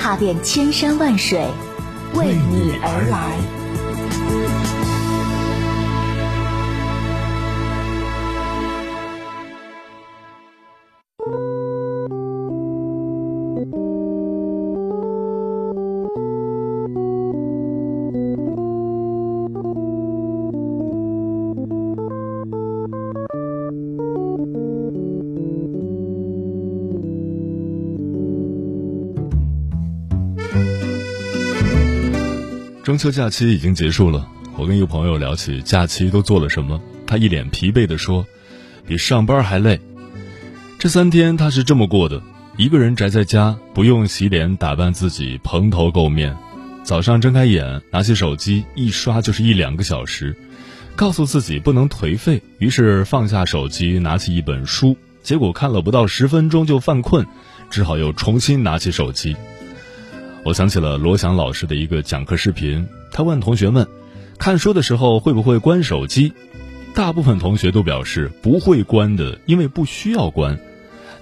踏遍千山万水，为你而来。中秋假期已经结束了，我跟一个朋友聊起假期都做了什么，他一脸疲惫地说：“比上班还累。”这三天他是这么过的：一个人宅在家，不用洗脸打扮自己，蓬头垢面，早上睁开眼，拿起手机一刷就是一两个小时，告诉自己不能颓废，于是放下手机，拿起一本书，结果看了不到十分钟就犯困，只好又重新拿起手机。我想起了罗翔老师的一个讲课视频，他问同学们，看书的时候会不会关手机？大部分同学都表示不会关的，因为不需要关。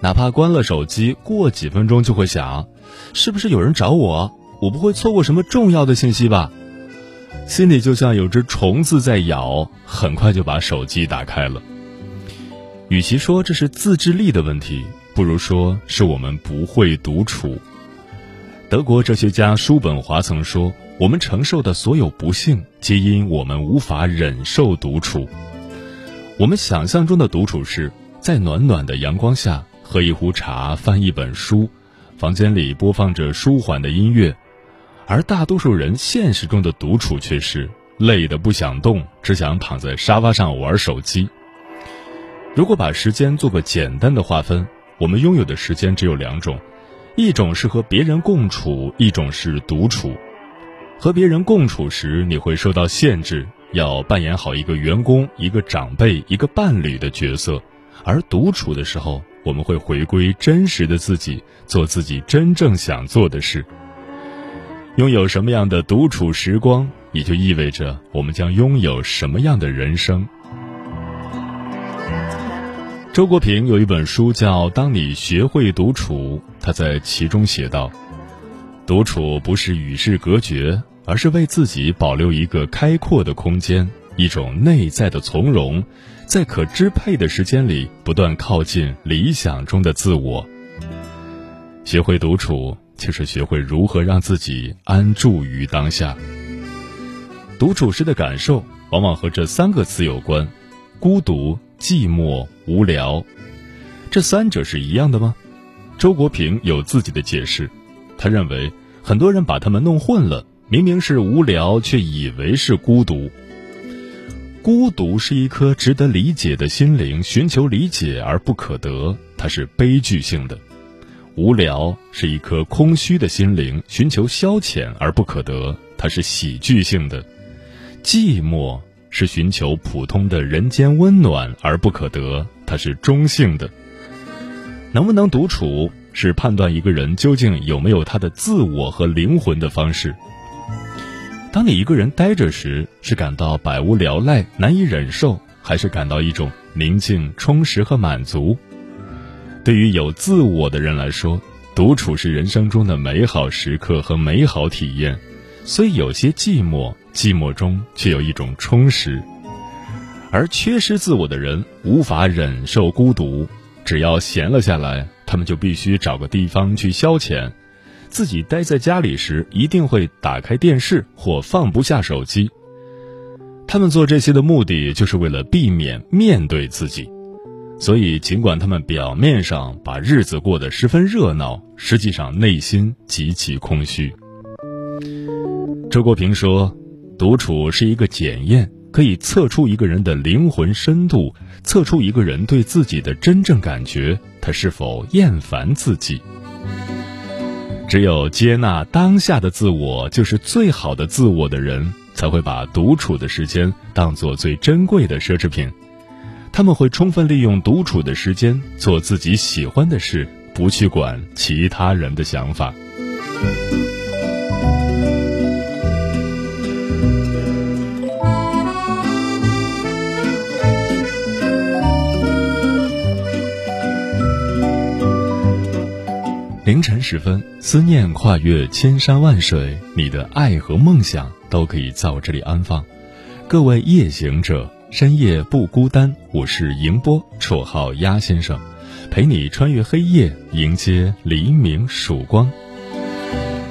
哪怕关了手机，过几分钟就会想，是不是有人找我？我不会错过什么重要的信息吧？心里就像有只虫子在咬，很快就把手机打开了。与其说这是自制力的问题，不如说是我们不会独处。德国哲学家叔本华曾说：“我们承受的所有不幸，皆因我们无法忍受独处。我们想象中的独处是在暖暖的阳光下喝一壶茶，翻一本书，房间里播放着舒缓的音乐；而大多数人现实中的独处却是累得不想动，只想躺在沙发上玩手机。如果把时间做个简单的划分，我们拥有的时间只有两种。”一种是和别人共处，一种是独处。和别人共处时，你会受到限制，要扮演好一个员工、一个长辈、一个伴侣的角色；而独处的时候，我们会回归真实的自己，做自己真正想做的事。拥有什么样的独处时光，也就意味着我们将拥有什么样的人生。周国平有一本书叫《当你学会独处》，他在其中写道：“独处不是与世隔绝，而是为自己保留一个开阔的空间，一种内在的从容，在可支配的时间里不断靠近理想中的自我。学会独处，就是学会如何让自己安住于当下。独处时的感受，往往和这三个词有关：孤独。”寂寞、无聊，这三者是一样的吗？周国平有自己的解释，他认为很多人把他们弄混了，明明是无聊，却以为是孤独。孤独是一颗值得理解的心灵，寻求理解而不可得，它是悲剧性的；无聊是一颗空虚的心灵，寻求消遣而不可得，它是喜剧性的；寂寞。是寻求普通的人间温暖而不可得，它是中性的。能不能独处，是判断一个人究竟有没有他的自我和灵魂的方式。当你一个人呆着时，是感到百无聊赖、难以忍受，还是感到一种宁静、充实和满足？对于有自我的人来说，独处是人生中的美好时刻和美好体验，虽有些寂寞。寂寞中却有一种充实，而缺失自我的人无法忍受孤独。只要闲了下来，他们就必须找个地方去消遣。自己待在家里时，一定会打开电视或放不下手机。他们做这些的目的，就是为了避免面对自己。所以，尽管他们表面上把日子过得十分热闹，实际上内心极其空虚。周国平说。独处是一个检验，可以测出一个人的灵魂深度，测出一个人对自己的真正感觉，他是否厌烦自己。只有接纳当下的自我就是最好的自我的人，才会把独处的时间当做最珍贵的奢侈品。他们会充分利用独处的时间做自己喜欢的事，不去管其他人的想法。凌晨时分，思念跨越千山万水，你的爱和梦想都可以在我这里安放。各位夜行者，深夜不孤单。我是迎波，绰号鸭先生，陪你穿越黑夜，迎接黎明曙光。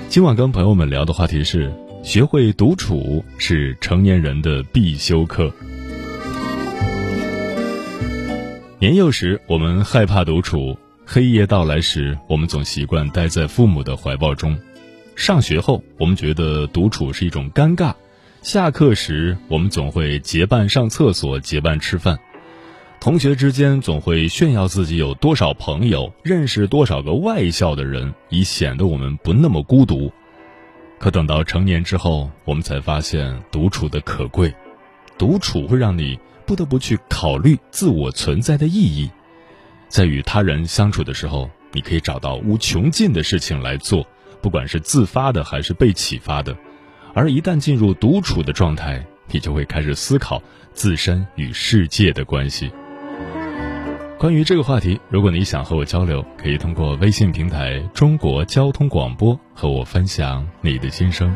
今晚跟朋友们聊的话题是：学会独处是成年人的必修课。年幼时，我们害怕独处。黑夜到来时，我们总习惯待在父母的怀抱中；上学后，我们觉得独处是一种尴尬；下课时，我们总会结伴上厕所、结伴吃饭；同学之间总会炫耀自己有多少朋友，认识多少个外校的人，以显得我们不那么孤独。可等到成年之后，我们才发现独处的可贵。独处会让你不得不去考虑自我存在的意义。在与他人相处的时候，你可以找到无穷尽的事情来做，不管是自发的还是被启发的。而一旦进入独处的状态，你就会开始思考自身与世界的关系。关于这个话题，如果你想和我交流，可以通过微信平台“中国交通广播”和我分享你的心声。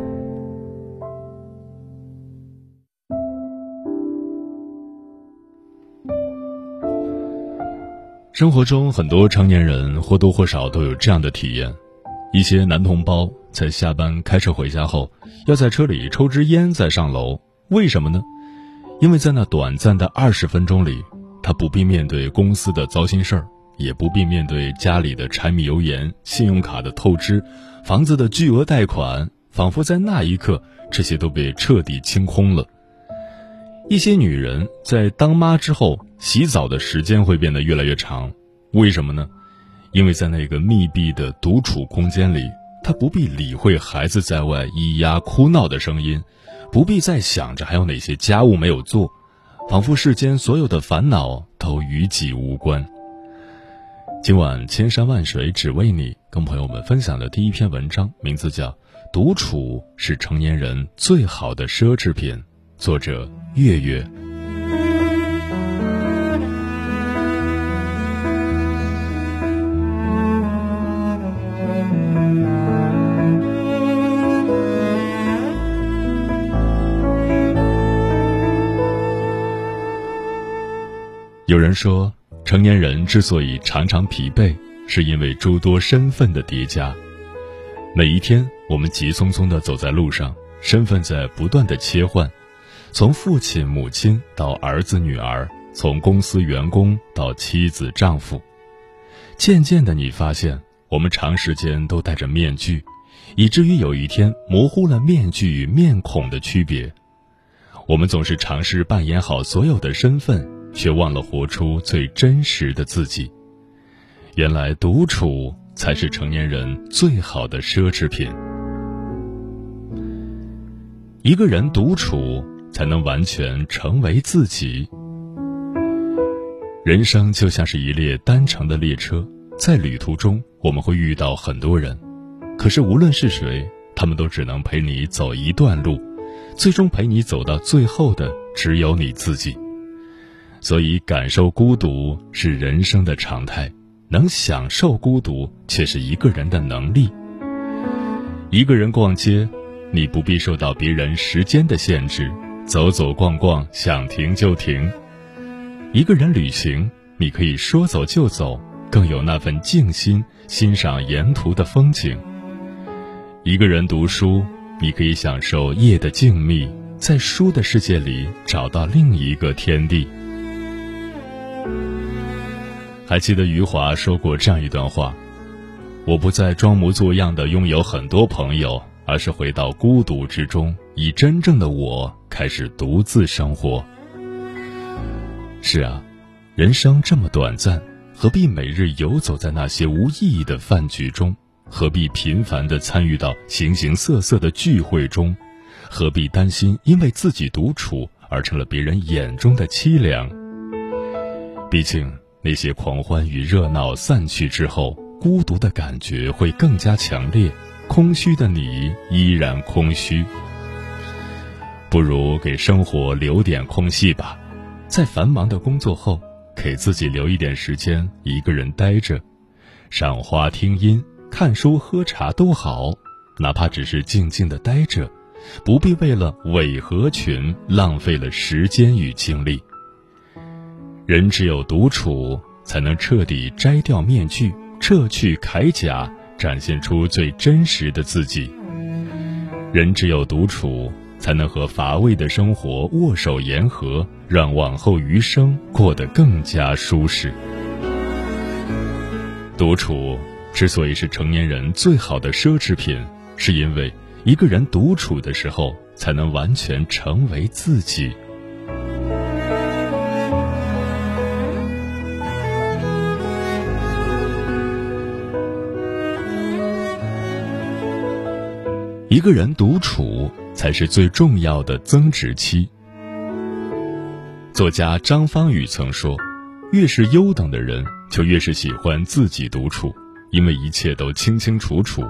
生活中，很多成年人或多或少都有这样的体验：一些男同胞在下班开车回家后，要在车里抽支烟再上楼。为什么呢？因为在那短暂的二十分钟里，他不必面对公司的糟心事儿，也不必面对家里的柴米油盐、信用卡的透支、房子的巨额贷款，仿佛在那一刻，这些都被彻底清空了。一些女人在当妈之后，洗澡的时间会变得越来越长，为什么呢？因为在那个密闭的独处空间里，他不必理会孩子在外咿呀哭闹的声音，不必再想着还有哪些家务没有做，仿佛世间所有的烦恼都与己无关。今晚千山万水只为你，跟朋友们分享的第一篇文章，名字叫《独处是成年人最好的奢侈品》，作者。月月，有人说，成年人之所以常常疲惫，是因为诸多身份的叠加。每一天，我们急匆匆的走在路上，身份在不断的切换。从父亲、母亲到儿子、女儿，从公司员工到妻子、丈夫，渐渐的，你发现我们长时间都戴着面具，以至于有一天模糊了面具与面孔的区别。我们总是尝试扮演好所有的身份，却忘了活出最真实的自己。原来，独处才是成年人最好的奢侈品。一个人独处。才能完全成为自己。人生就像是一列单程的列车，在旅途中，我们会遇到很多人，可是无论是谁，他们都只能陪你走一段路，最终陪你走到最后的只有你自己。所以，感受孤独是人生的常态，能享受孤独却是一个人的能力。一个人逛街，你不必受到别人时间的限制，走走逛逛，想停就停；一个人旅行，你可以说走就走，更有那份静心欣赏沿途的风景。一个人读书，你可以享受夜的静谧，在书的世界里找到另一个天地。还记得余华说过这样一段话：“我不再装模作样的拥有很多朋友，而是回到孤独之中，以真正的我开始独自生活。”是啊，人生这么短暂，何必每日游走在那些无意义的饭局中？何必频繁的参与到形形色色的聚会中？何必担心因为自己独处而成了别人眼中的凄凉？毕竟。那些狂欢与热闹散去之后，孤独的感觉会更加强烈，空虚的你依然空虚。不如给生活留点空隙吧，在繁忙的工作后，给自己留一点时间，一个人待着，赏花、听音、看书、喝茶都好，哪怕只是静静的待着，不必为了伪合群浪费了时间与精力。人只有独处，才能彻底摘掉面具，撤去铠甲，展现出最真实的自己。人只有独处，才能和乏味的生活握手言和，让往后余生过得更加舒适。独处之所以是成年人最好的奢侈品，是因为一个人独处的时候，才能完全成为自己。一个人独处才是最重要的增值期。作家张方宇曾说：“越是优等的人，就越是喜欢自己独处，因为一切都清清楚楚；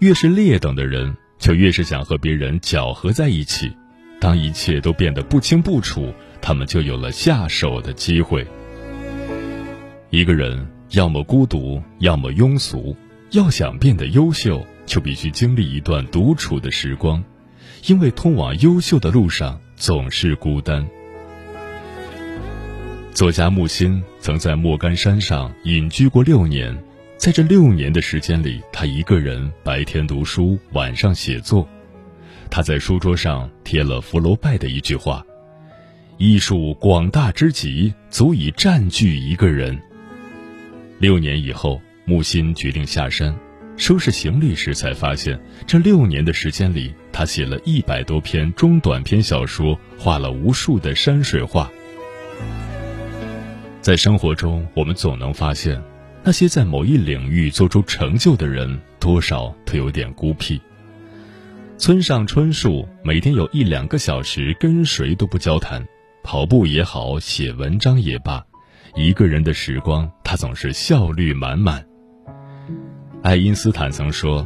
越是劣等的人，就越是想和别人搅和在一起。当一切都变得不清不楚，他们就有了下手的机会。一个人要么孤独，要么庸俗，要想变得优秀。”就必须经历一段独处的时光，因为通往优秀的路上总是孤单。作家木心曾在莫干山上隐居过六年，在这六年的时间里，他一个人白天读书，晚上写作。他在书桌上贴了福楼拜的一句话：“艺术广大之极，足以占据一个人。”六年以后，木心决定下山。收拾行李时，才发现这六年的时间里，他写了一百多篇中短篇小说，画了无数的山水画。在生活中，我们总能发现，那些在某一领域做出成就的人，多少都有点孤僻。村上春树每天有一两个小时跟谁都不交谈，跑步也好，写文章也罢，一个人的时光，他总是效率满满。爱因斯坦曾说：“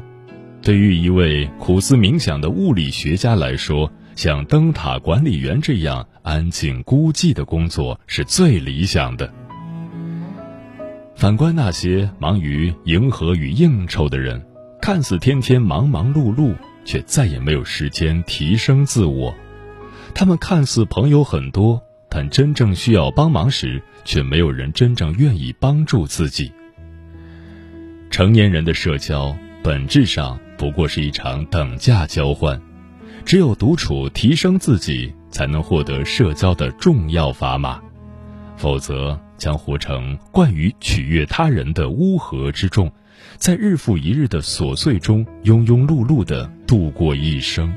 对于一位苦思冥想的物理学家来说，像灯塔管理员这样安静孤寂的工作是最理想的。”反观那些忙于迎合与应酬的人，看似天天忙忙碌碌，却再也没有时间提升自我。他们看似朋友很多，但真正需要帮忙时，却没有人真正愿意帮助自己。成年人的社交本质上不过是一场等价交换，只有独处提升自己，才能获得社交的重要砝码，否则将活成惯于取悦他人的乌合之众，在日复一日的琐碎中庸庸碌碌的度过一生。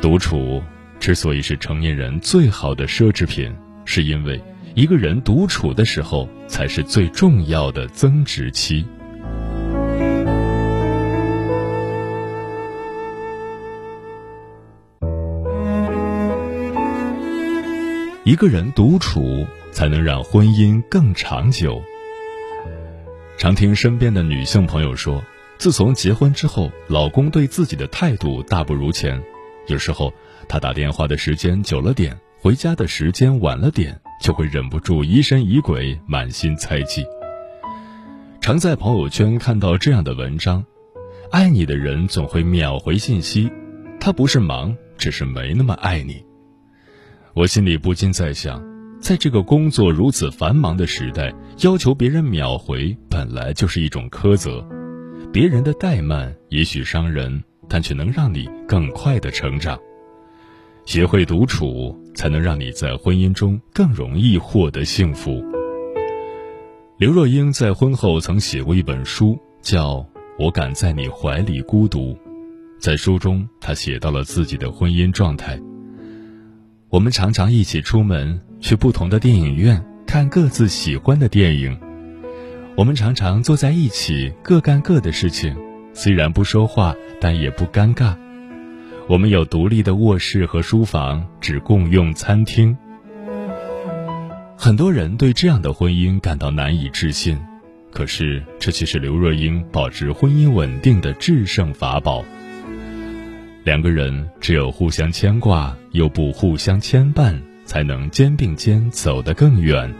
独处之所以是成年人最好的奢侈品，是因为。一个人独处的时候，才是最重要的增值期。一个人独处，才能让婚姻更长久。常听身边的女性朋友说，自从结婚之后，老公对自己的态度大不如前。有时候，他打电话的时间久了点，回家的时间晚了点，就会忍不住疑神疑鬼，满心猜忌。常在朋友圈看到这样的文章：爱你的人总会秒回信息，他不是忙，只是没那么爱你。我心里不禁在想。在这个工作如此繁忙的时代，要求别人秒回本来就是一种苛责。别人的怠慢也许伤人，但却能让你更快的成长。学会独处，才能让你在婚姻中更容易获得幸福。刘若英在婚后曾写过一本书，叫《我敢在你怀里孤独》。在书中，她写到了自己的婚姻状态。我们常常一起出门。去不同的电影院看各自喜欢的电影，我们常常坐在一起各干各的事情，虽然不说话，但也不尴尬。我们有独立的卧室和书房，只共用餐厅。很多人对这样的婚姻感到难以置信，可是这却是刘若英保持婚姻稳定的制胜法宝。两个人只有互相牵挂，又不互相牵绊。才能肩并肩走得更远。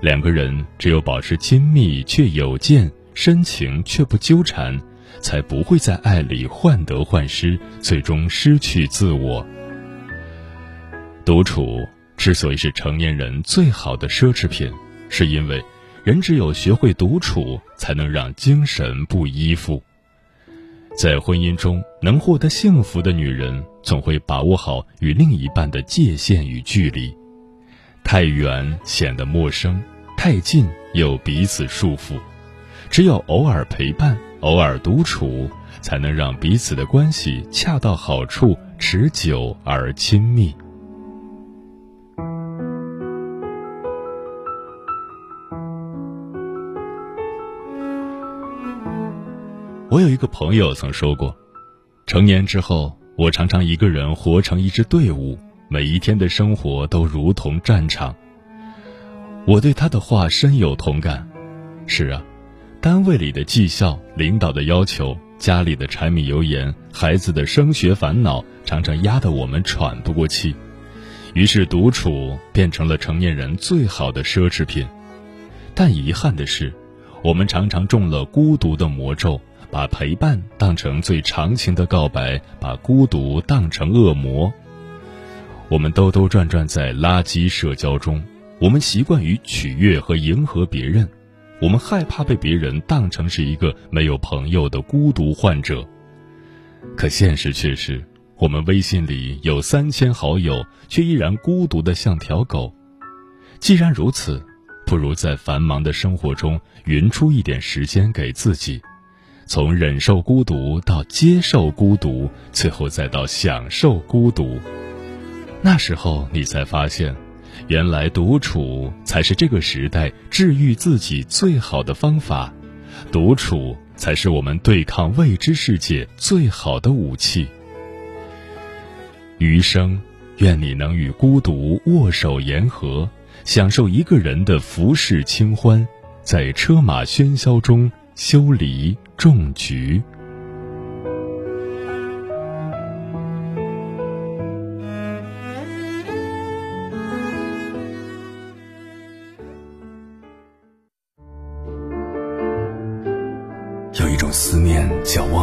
两个人只有保持亲密却有间，深情却不纠缠，才不会在爱里患得患失，最终失去自我。独处之所以是成年人最好的奢侈品，是因为人只有学会独处，才能让精神不依附。在婚姻中能获得幸福的女人，总会把握好与另一半的界限与距离。太远显得陌生，太近又彼此束缚。只有偶尔陪伴，偶尔独处，才能让彼此的关系恰到好处，持久而亲密。我有一个朋友曾说过，成年之后，我常常一个人活成一支队伍，每一天的生活都如同战场。我对他的话深有同感。是啊，单位里的绩效、领导的要求、家里的柴米油盐、孩子的升学烦恼，常常压得我们喘不过气。于是，独处变成了成年人最好的奢侈品。但遗憾的是，我们常常中了孤独的魔咒。把陪伴当成最长情的告白，把孤独当成恶魔。我们兜兜转转在垃圾社交中，我们习惯于取悦和迎合别人，我们害怕被别人当成是一个没有朋友的孤独患者。可现实却是，我们微信里有三千好友，却依然孤独的像条狗。既然如此，不如在繁忙的生活中匀出一点时间给自己。从忍受孤独到接受孤独，最后再到享受孤独，那时候你才发现，原来独处才是这个时代治愈自己最好的方法，独处才是我们对抗未知世界最好的武器。余生，愿你能与孤独握手言和，享受一个人的浮世清欢，在车马喧嚣中。修篱种菊。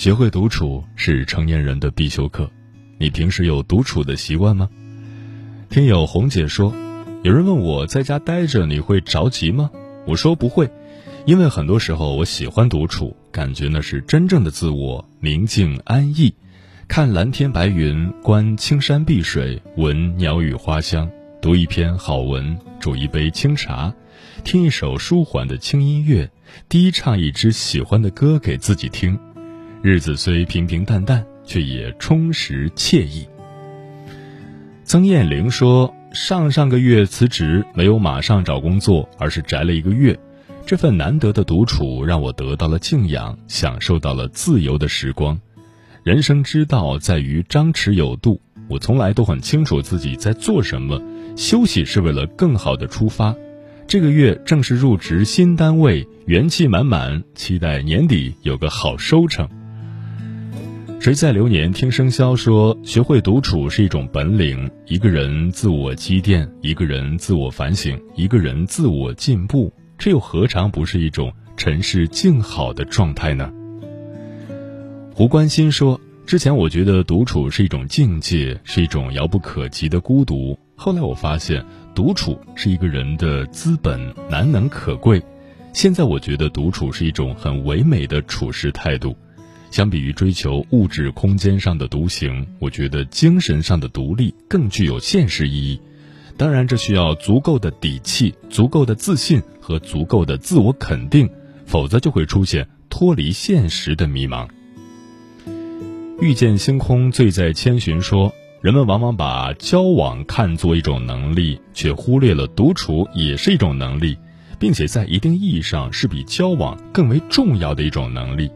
学会独处是成年人的必修课。你平时有独处的习惯吗？听友红姐说，有人问我在家待着你会着急吗？我说不会。因为很多时候我喜欢独处，感觉那是真正的自我，宁静安逸，看蓝天白云，观青山碧水，闻鸟语花香，读一篇好文，煮一杯清茶，听一首舒缓的轻音乐，低唱一支喜欢的歌给自己听。日子虽平平淡淡，却也充实惬意。曾艳玲说：“上上个月辞职，没有马上找工作，而是宅了一个月。这份难得的独处，让我得到了静养，享受到了自由的时光。人生之道在于张弛有度，我从来都很清楚自己在做什么。休息是为了更好的出发。这个月正式入职新单位，元气满满，期待年底有个好收成。”谁在流年听生肖说，学会独处是一种本领。一个人自我积淀，一个人自我反省，一个人自我进步，这又何尝不是一种尘世静好的状态呢？胡关心说，之前我觉得独处是一种境界，是一种遥不可及的孤独。后来我发现，独处是一个人的资本，难能可贵。现在我觉得独处是一种很唯美的处事态度。相比于追求物质空间上的独行，我觉得精神上的独立更具有现实意义。当然，这需要足够的底气、足够的自信和足够的自我肯定，否则就会出现脱离现实的迷茫。遇见星空，醉在千寻。说，人们往往把交往看作一种能力，却忽略了独处也是一种能力，并且在一定意义上是比交往更为重要的一种能力。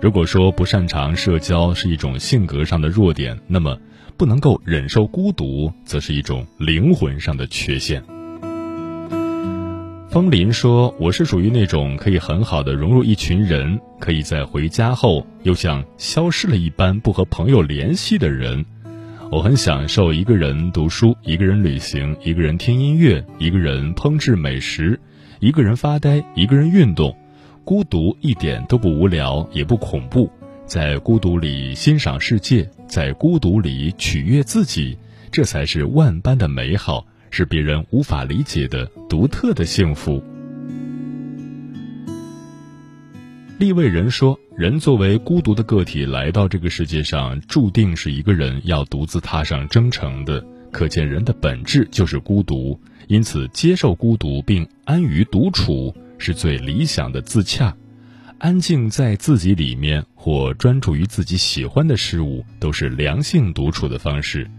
如果说不擅长社交是一种性格上的弱点，那么不能够忍受孤独，则是一种灵魂上的缺陷。风林说：“我是属于那种可以很好的融入一群人，可以在回家后又像消失了一般不和朋友联系的人。我很享受一个人读书，一个人旅行，一个人听音乐，一个人烹制美食，一个人发呆，一个人运动。”孤独一点都不无聊，也不恐怖，在孤独里欣赏世界，在孤独里取悦自己，这才是万般的美好，是别人无法理解的独特的幸福。立位人说：“人作为孤独的个体来到这个世界上，注定是一个人要独自踏上征程的。可见人的本质就是孤独，因此接受孤独并安于独处。”是最理想的自洽，安静在自己里面，或专注于自己喜欢的事物，都是良性独处的方式。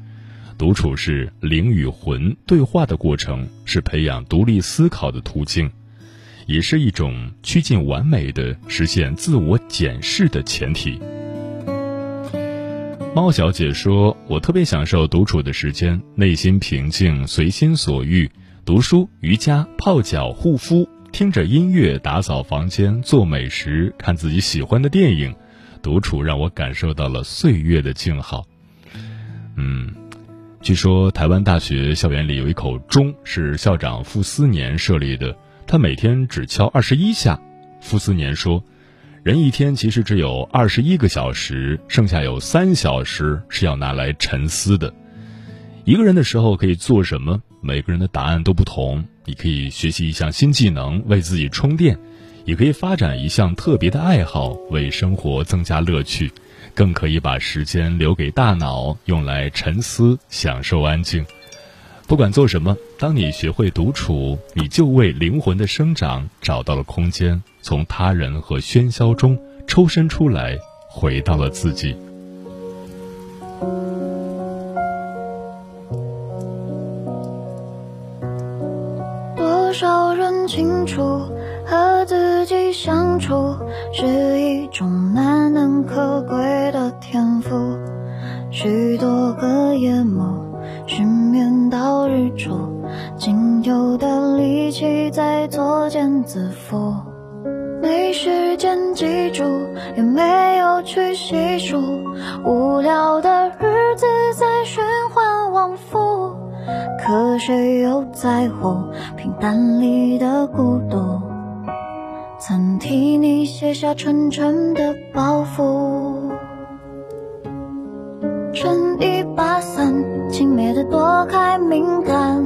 独处是灵与魂对话的过程，是培养独立思考的途径，也是一种趋近完美的实现自我检视的前提。猫小姐说：“我特别享受独处的时间，内心平静，随心所欲，读书、瑜伽、泡脚、护肤。”听着音乐，打扫房间，做美食，看自己喜欢的电影，独处让我感受到了岁月的静好。嗯，据说台湾大学校园里有一口钟，是校长傅斯年设立的，他每天只敲二十一下。傅斯年说，人一天其实只有二十一个小时，剩下有三小时是要拿来沉思的。一个人的时候可以做什么？每个人的答案都不同。你可以学习一项新技能，为自己充电；也可以发展一项特别的爱好，为生活增加乐趣；更可以把时间留给大脑，用来沉思，享受安静。不管做什么，当你学会独处，你就为灵魂的生长找到了空间，从他人和喧嚣中抽身出来，回到了自己。少人清楚，和自己相处是一种难能可贵的天赋。许多个夜幕，失眠到日出，仅有的力气在作茧自缚。没时间记住，也没有去细数，无聊的日子在循环往复。可谁又在乎淡里的孤独？曾替你卸下沉沉的包袱，撑一把伞，轻蔑的躲开敏感，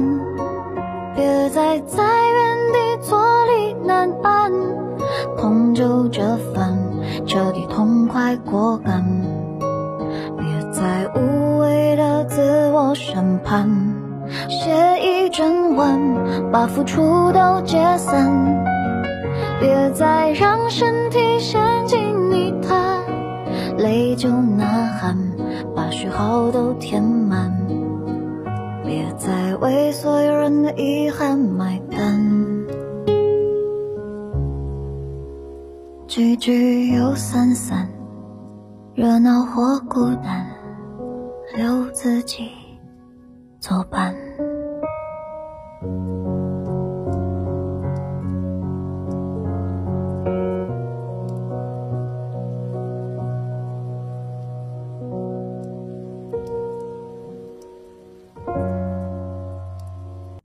别再在原地坐立难安，痛就这番，彻底痛快果敢，别再无谓的自我审判。写一整晚，把付出都解散。别再让身体陷进泥潭，泪就呐喊，把虚耗都填满。别再为所有人的遗憾买单。聚聚又散散，热闹或孤单，留自己作伴。